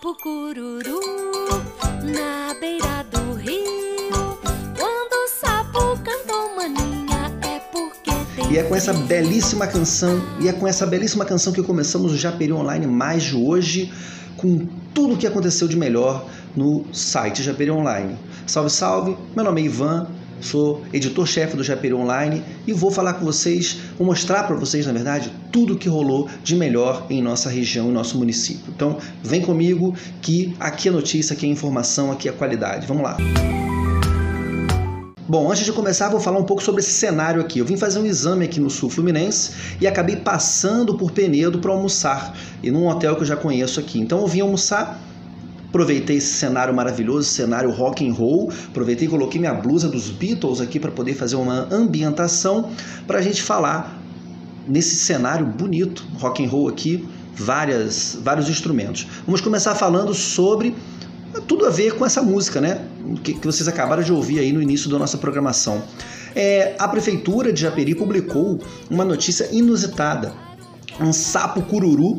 sapo cururu na beira do rio. Quando o sapo cantou maninha é porque tem. E é com essa belíssima canção, e é com essa belíssima canção que começamos o Japeri Online mais de hoje, com tudo o que aconteceu de melhor no site Japeri Online. Salve, salve! Meu nome é Ivan, sou editor-chefe do Japeri Online e vou falar com vocês, vou mostrar para vocês, na verdade, tudo que rolou de melhor em nossa região, em nosso município. Então, vem comigo que aqui é notícia, aqui é informação, aqui é qualidade. Vamos lá! Bom, antes de começar, vou falar um pouco sobre esse cenário aqui. Eu vim fazer um exame aqui no Sul Fluminense e acabei passando por Penedo para almoçar, e num hotel que eu já conheço aqui. Então eu vim almoçar, aproveitei esse cenário maravilhoso, cenário rock and roll, aproveitei e coloquei minha blusa dos Beatles aqui para poder fazer uma ambientação para a gente falar nesse cenário bonito, rock and roll aqui, várias, vários instrumentos. Vamos começar falando sobre tudo a ver com essa música, né? Que, que vocês acabaram de ouvir aí no início da nossa programação. É, a Prefeitura de Japeri publicou uma notícia inusitada. Um sapo cururu,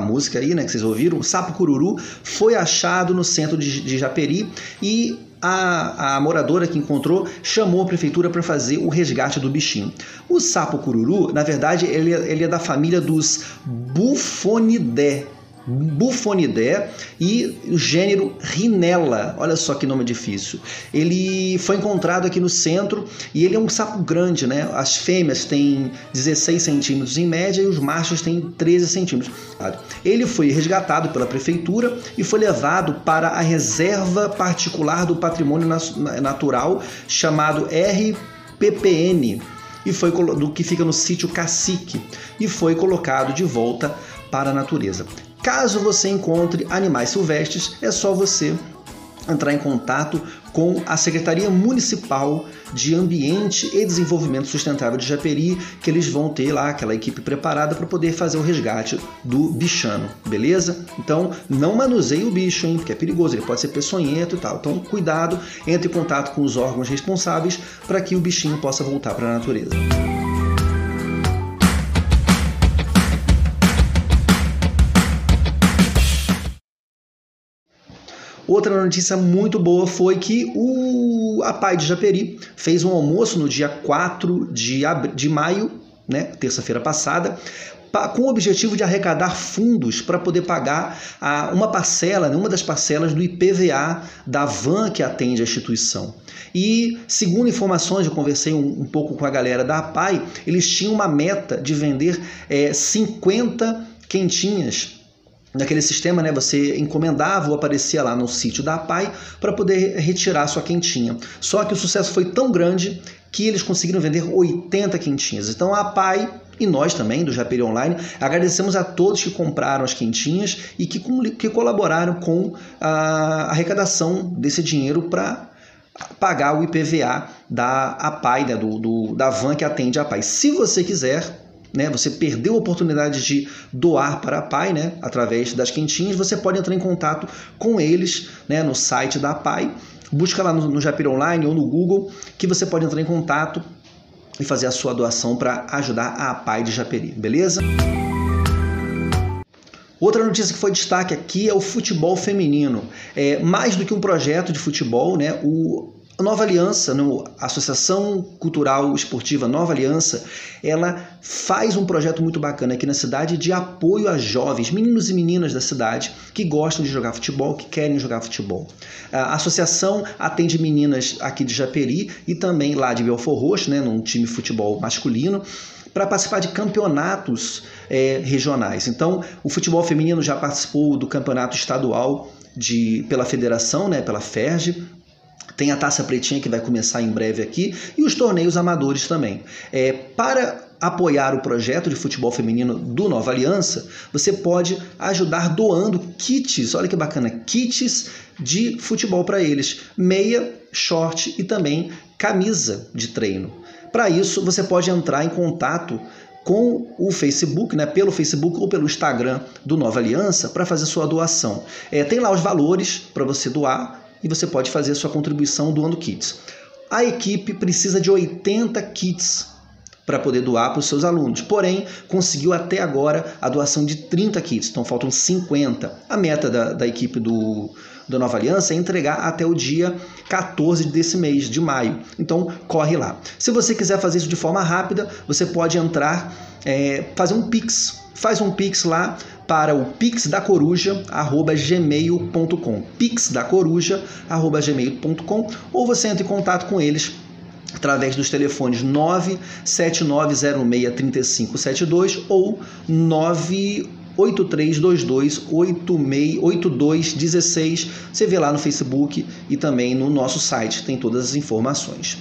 música aí, né, que vocês ouviram, um sapo cururu foi achado no centro de, de Japeri e a, a, moradora que encontrou chamou a prefeitura para fazer o resgate do bichinho. O sapo cururu, na verdade, ele, é, ele é da família dos Bufonidae Bufonidae e o gênero Rinella. Olha só que nome difícil. Ele foi encontrado aqui no centro e ele é um sapo grande, né? As fêmeas têm 16 centímetros em média e os machos têm 13 centímetros. Ele foi resgatado pela prefeitura e foi levado para a reserva particular do patrimônio natural chamado RPPN e foi do que fica no sítio Cacique e foi colocado de volta para a natureza. Caso você encontre animais silvestres, é só você entrar em contato com a Secretaria Municipal de Ambiente e Desenvolvimento Sustentável de Japeri, que eles vão ter lá aquela equipe preparada para poder fazer o resgate do bichano, beleza? Então, não manuseie o bicho, hein, porque é perigoso, ele pode ser peçonhento e tal. Então, cuidado, entre em contato com os órgãos responsáveis para que o bichinho possa voltar para a natureza. Outra notícia muito boa foi que o a Pai de Japeri fez um almoço no dia 4 de, de maio, né, terça-feira passada, com o objetivo de arrecadar fundos para poder pagar a, uma parcela, né, uma das parcelas do IPVA da van que atende a instituição. E, segundo informações, eu conversei um, um pouco com a galera da APAI, eles tinham uma meta de vender é, 50 quentinhas Naquele sistema, né, você encomendava ou aparecia lá no sítio da APAI para poder retirar sua quentinha. Só que o sucesso foi tão grande que eles conseguiram vender 80 quentinhas. Então a APAI e nós também, do Japeri Online, agradecemos a todos que compraram as quentinhas e que, que colaboraram com a arrecadação desse dinheiro para pagar o IPVA da APAI, né, do, do, da van que atende a APAI. Se você quiser, né, você perdeu a oportunidade de doar para a PAI, né, através das quentinhas, você pode entrar em contato com eles né, no site da PAI. Busca lá no, no Online ou no Google que você pode entrar em contato e fazer a sua doação para ajudar a PAI de Japeri, beleza? Outra notícia que foi destaque aqui é o futebol feminino. É, mais do que um projeto de futebol, né, o a Nova Aliança, a Associação Cultural Esportiva Nova Aliança, ela faz um projeto muito bacana aqui na cidade de apoio a jovens, meninos e meninas da cidade que gostam de jogar futebol, que querem jogar futebol. A associação atende meninas aqui de Japeri e também lá de Belfor Roxo, né, num time de futebol masculino para participar de campeonatos é, regionais. Então, o futebol feminino já participou do campeonato estadual de, pela federação, né, pela FERJ, tem a Taça Pretinha que vai começar em breve aqui e os torneios amadores também. É, para apoiar o projeto de futebol feminino do Nova Aliança, você pode ajudar doando kits, olha que bacana, kits de futebol para eles, meia, short e também camisa de treino. Para isso, você pode entrar em contato com o Facebook, né, pelo Facebook ou pelo Instagram do Nova Aliança para fazer sua doação. É, tem lá os valores para você doar e você pode fazer sua contribuição doando kits. A equipe precisa de 80 kits para poder doar para os seus alunos. Porém, conseguiu até agora a doação de 30 kits, então faltam 50. A meta da, da equipe do, da Nova Aliança é entregar até o dia 14 desse mês, de maio. Então, corre lá. Se você quiser fazer isso de forma rápida, você pode entrar, é, fazer um Pix. Faz um Pix lá para o pixdacoruja@gmail.com. pixdacoruja@gmail.com ou você entra em contato com eles através dos telefones 979063572 ou 983228216. Você vê lá no Facebook e também no nosso site, tem todas as informações.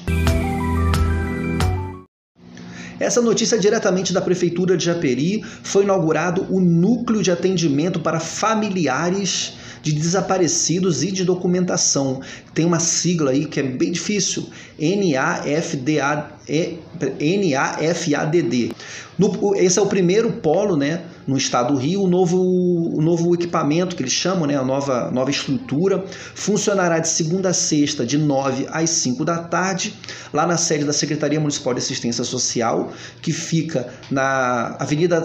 Essa notícia é diretamente da Prefeitura de Japeri. Foi inaugurado o Núcleo de Atendimento para Familiares de Desaparecidos e de Documentação. Tem uma sigla aí que é bem difícil: NAFDD. Esse é o primeiro polo né, no estado do Rio, o novo, o novo equipamento que eles chamam, né, a nova, nova estrutura, funcionará de segunda a sexta, de 9 às 5 da tarde, lá na sede da Secretaria Municipal de Assistência Social, que fica na Avenida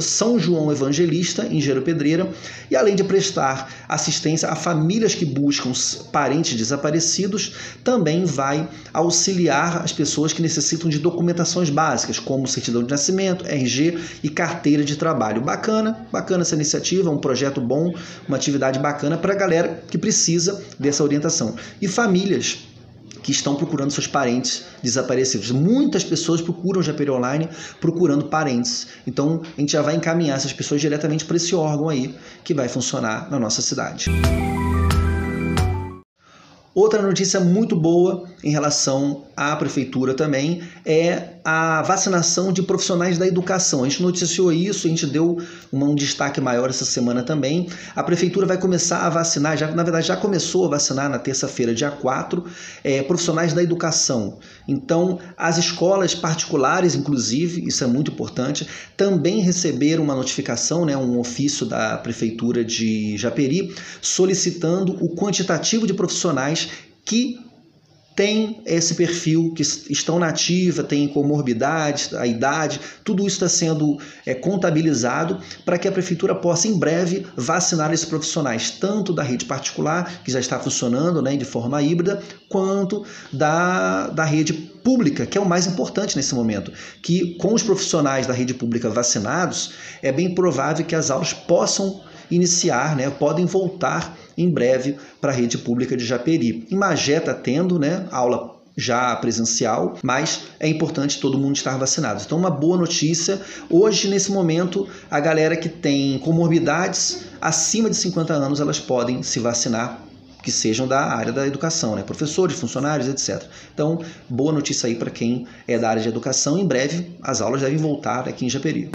São João Evangelista, em Gero Pedreira, e além de prestar assistência a famílias que buscam parentes desaparecidos, também vai auxiliar as pessoas que necessitam de documentações básicas, como certidão de nascimento, RG e carteira de trabalho. Bacana, bacana essa iniciativa, um projeto bom, uma atividade bacana para a galera que precisa dessa orientação. E famílias que estão procurando seus parentes desaparecidos. Muitas pessoas procuram o Japeri Online procurando parentes. Então, a gente já vai encaminhar essas pessoas diretamente para esse órgão aí que vai funcionar na nossa cidade. Outra notícia muito boa em relação à prefeitura também é a vacinação de profissionais da educação. A gente noticiou isso, a gente deu um destaque maior essa semana também. A prefeitura vai começar a vacinar, já, na verdade já começou a vacinar na terça-feira, dia 4, é, profissionais da educação. Então, as escolas particulares, inclusive, isso é muito importante, também receberam uma notificação, né, um ofício da prefeitura de Japeri, solicitando o quantitativo de profissionais que tem esse perfil, que estão na ativa, tem comorbidades, a idade, tudo isso está sendo é, contabilizado para que a prefeitura possa, em breve, vacinar esses profissionais, tanto da rede particular, que já está funcionando né, de forma híbrida, quanto da, da rede pública, que é o mais importante nesse momento. Que com os profissionais da rede pública vacinados, é bem provável que as aulas possam iniciar, né, podem voltar em breve para a rede pública de Japeri. Em Magé está tendo né, aula já presencial, mas é importante todo mundo estar vacinado. Então, uma boa notícia. Hoje, nesse momento, a galera que tem comorbidades acima de 50 anos, elas podem se vacinar que sejam da área da educação, né? professores, funcionários, etc. Então, boa notícia aí para quem é da área de educação. Em breve, as aulas devem voltar aqui em Japeri.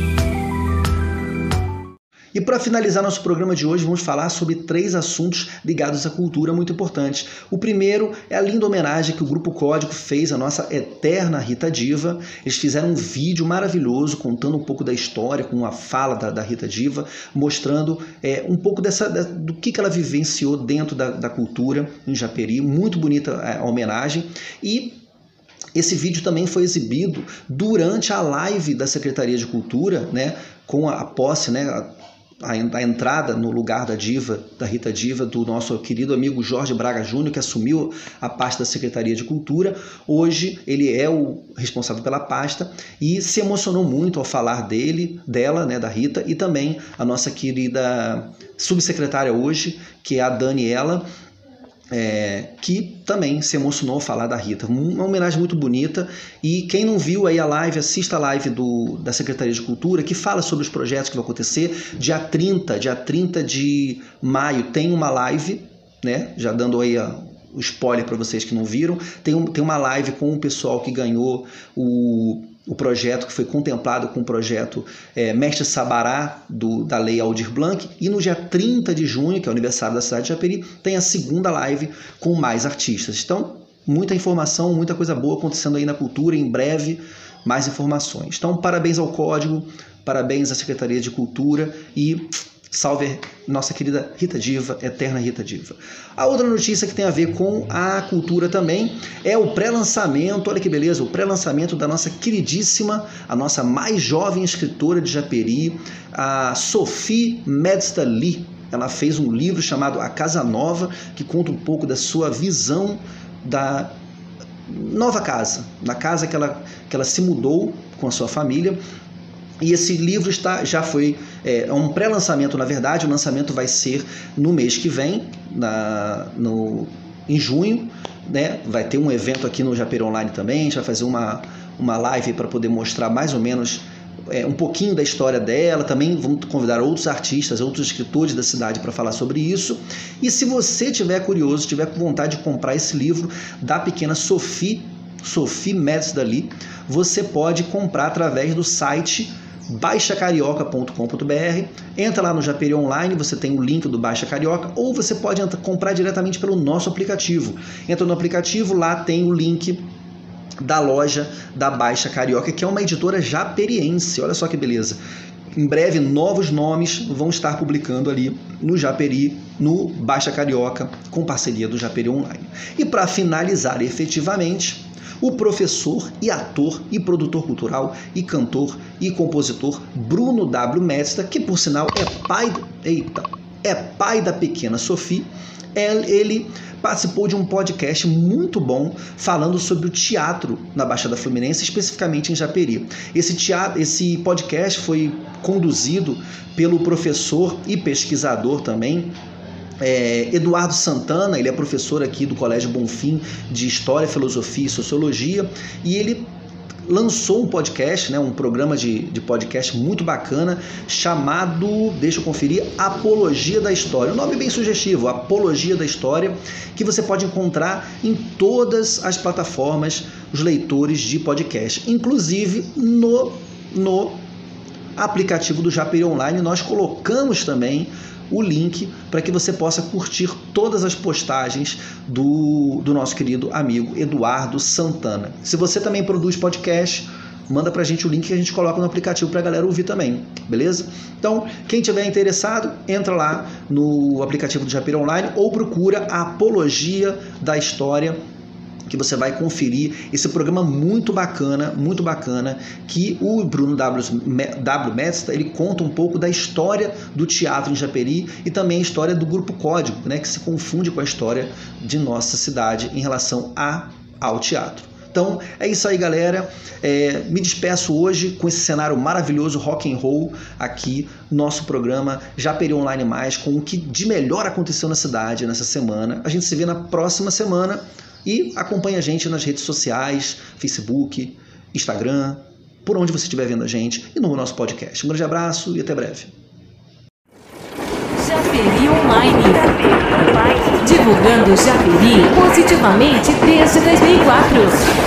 E para finalizar nosso programa de hoje, vamos falar sobre três assuntos ligados à cultura muito importantes. O primeiro é a linda homenagem que o Grupo Código fez à nossa eterna Rita Diva. Eles fizeram um vídeo maravilhoso contando um pouco da história, com a fala da, da Rita Diva, mostrando é, um pouco dessa, do que, que ela vivenciou dentro da, da cultura em Japeri. Muito bonita é, a homenagem. E esse vídeo também foi exibido durante a live da Secretaria de Cultura, né, com a, a posse, né, a, entrada no lugar da diva, da Rita Diva, do nosso querido amigo Jorge Braga Júnior, que assumiu a pasta da Secretaria de Cultura. Hoje ele é o responsável pela pasta e se emocionou muito ao falar dele, dela, né, da Rita, e também a nossa querida subsecretária hoje, que é a Daniela, é, que também se emocionou ao falar da Rita. Uma homenagem muito bonita. E quem não viu aí a live, assista a live do, da Secretaria de Cultura, que fala sobre os projetos que vão acontecer. Dia 30, dia 30 de maio, tem uma live, né? Já dando aí a, o spoiler para vocês que não viram. Tem, um, tem uma live com o pessoal que ganhou o o projeto que foi contemplado com o projeto é, Mestre Sabará do, da Lei Aldir Blanc. E no dia 30 de junho, que é o aniversário da cidade de Japeri, tem a segunda live com mais artistas. Então, muita informação, muita coisa boa acontecendo aí na cultura. Em breve, mais informações. Então, parabéns ao Código, parabéns à Secretaria de Cultura e Salve nossa querida Rita Diva, eterna Rita Diva. A outra notícia que tem a ver com a cultura também é o pré-lançamento, olha que beleza, o pré-lançamento da nossa queridíssima, a nossa mais jovem escritora de Japeri, a Sophie Medsta Lee. Ela fez um livro chamado A Casa Nova, que conta um pouco da sua visão da nova casa, na casa que ela, que ela se mudou com a sua família e esse livro está, já foi é, é um pré-lançamento, na verdade. O lançamento vai ser no mês que vem, na, no, em junho. Né? Vai ter um evento aqui no Japeri Online também. A gente vai fazer uma, uma live para poder mostrar mais ou menos é, um pouquinho da história dela. Também vamos convidar outros artistas, outros escritores da cidade para falar sobre isso. E se você tiver curioso, tiver com vontade de comprar esse livro da pequena Sophie, Sophie Metz dali, você pode comprar através do site baixacarioca.com.br. Entra lá no Japeri Online, você tem o link do Baixa Carioca, ou você pode comprar diretamente pelo nosso aplicativo. Entra no aplicativo, lá tem o link da loja da Baixa Carioca, que é uma editora japeriense. Olha só que beleza. Em breve, novos nomes vão estar publicando ali no Japeri, no Baixa Carioca, com parceria do Japeri Online. E para finalizar efetivamente, o professor e ator e produtor cultural e cantor e compositor Bruno W. Mestra, que por sinal é pai, eita, é pai da pequena Sophie, ele participou de um podcast muito bom falando sobre o teatro na Baixada Fluminense, especificamente em Japeri. Esse, teatro, esse podcast foi conduzido pelo professor e pesquisador também é, Eduardo Santana, ele é professor aqui do Colégio Bonfim de História, Filosofia e Sociologia, e ele lançou um podcast, né, um programa de, de podcast muito bacana chamado, deixa eu conferir, Apologia da História. Um nome bem sugestivo, Apologia da História, que você pode encontrar em todas as plataformas, os leitores de podcast, inclusive no, no aplicativo do Japeri Online. Nós colocamos também o link para que você possa curtir todas as postagens do, do nosso querido amigo Eduardo Santana. Se você também produz podcast, manda para a gente o link que a gente coloca no aplicativo para a galera ouvir também, beleza? Então, quem tiver interessado, entra lá no aplicativo do Japira Online ou procura a Apologia da História que você vai conferir esse programa muito bacana, muito bacana, que o Bruno W. w. Mestra, ele conta um pouco da história do teatro em Japeri e também a história do Grupo Código, né, que se confunde com a história de nossa cidade em relação a, ao teatro. Então é isso aí, galera. É, me despeço hoje com esse cenário maravilhoso rock and roll aqui nosso programa Japeri Online Mais com o que de melhor aconteceu na cidade nessa semana. A gente se vê na próxima semana. E acompanhe a gente nas redes sociais, Facebook, Instagram, por onde você estiver vendo a gente e no nosso podcast. Um grande abraço e até breve. Japeri Online. Divulgando Japeri positivamente desde 2000.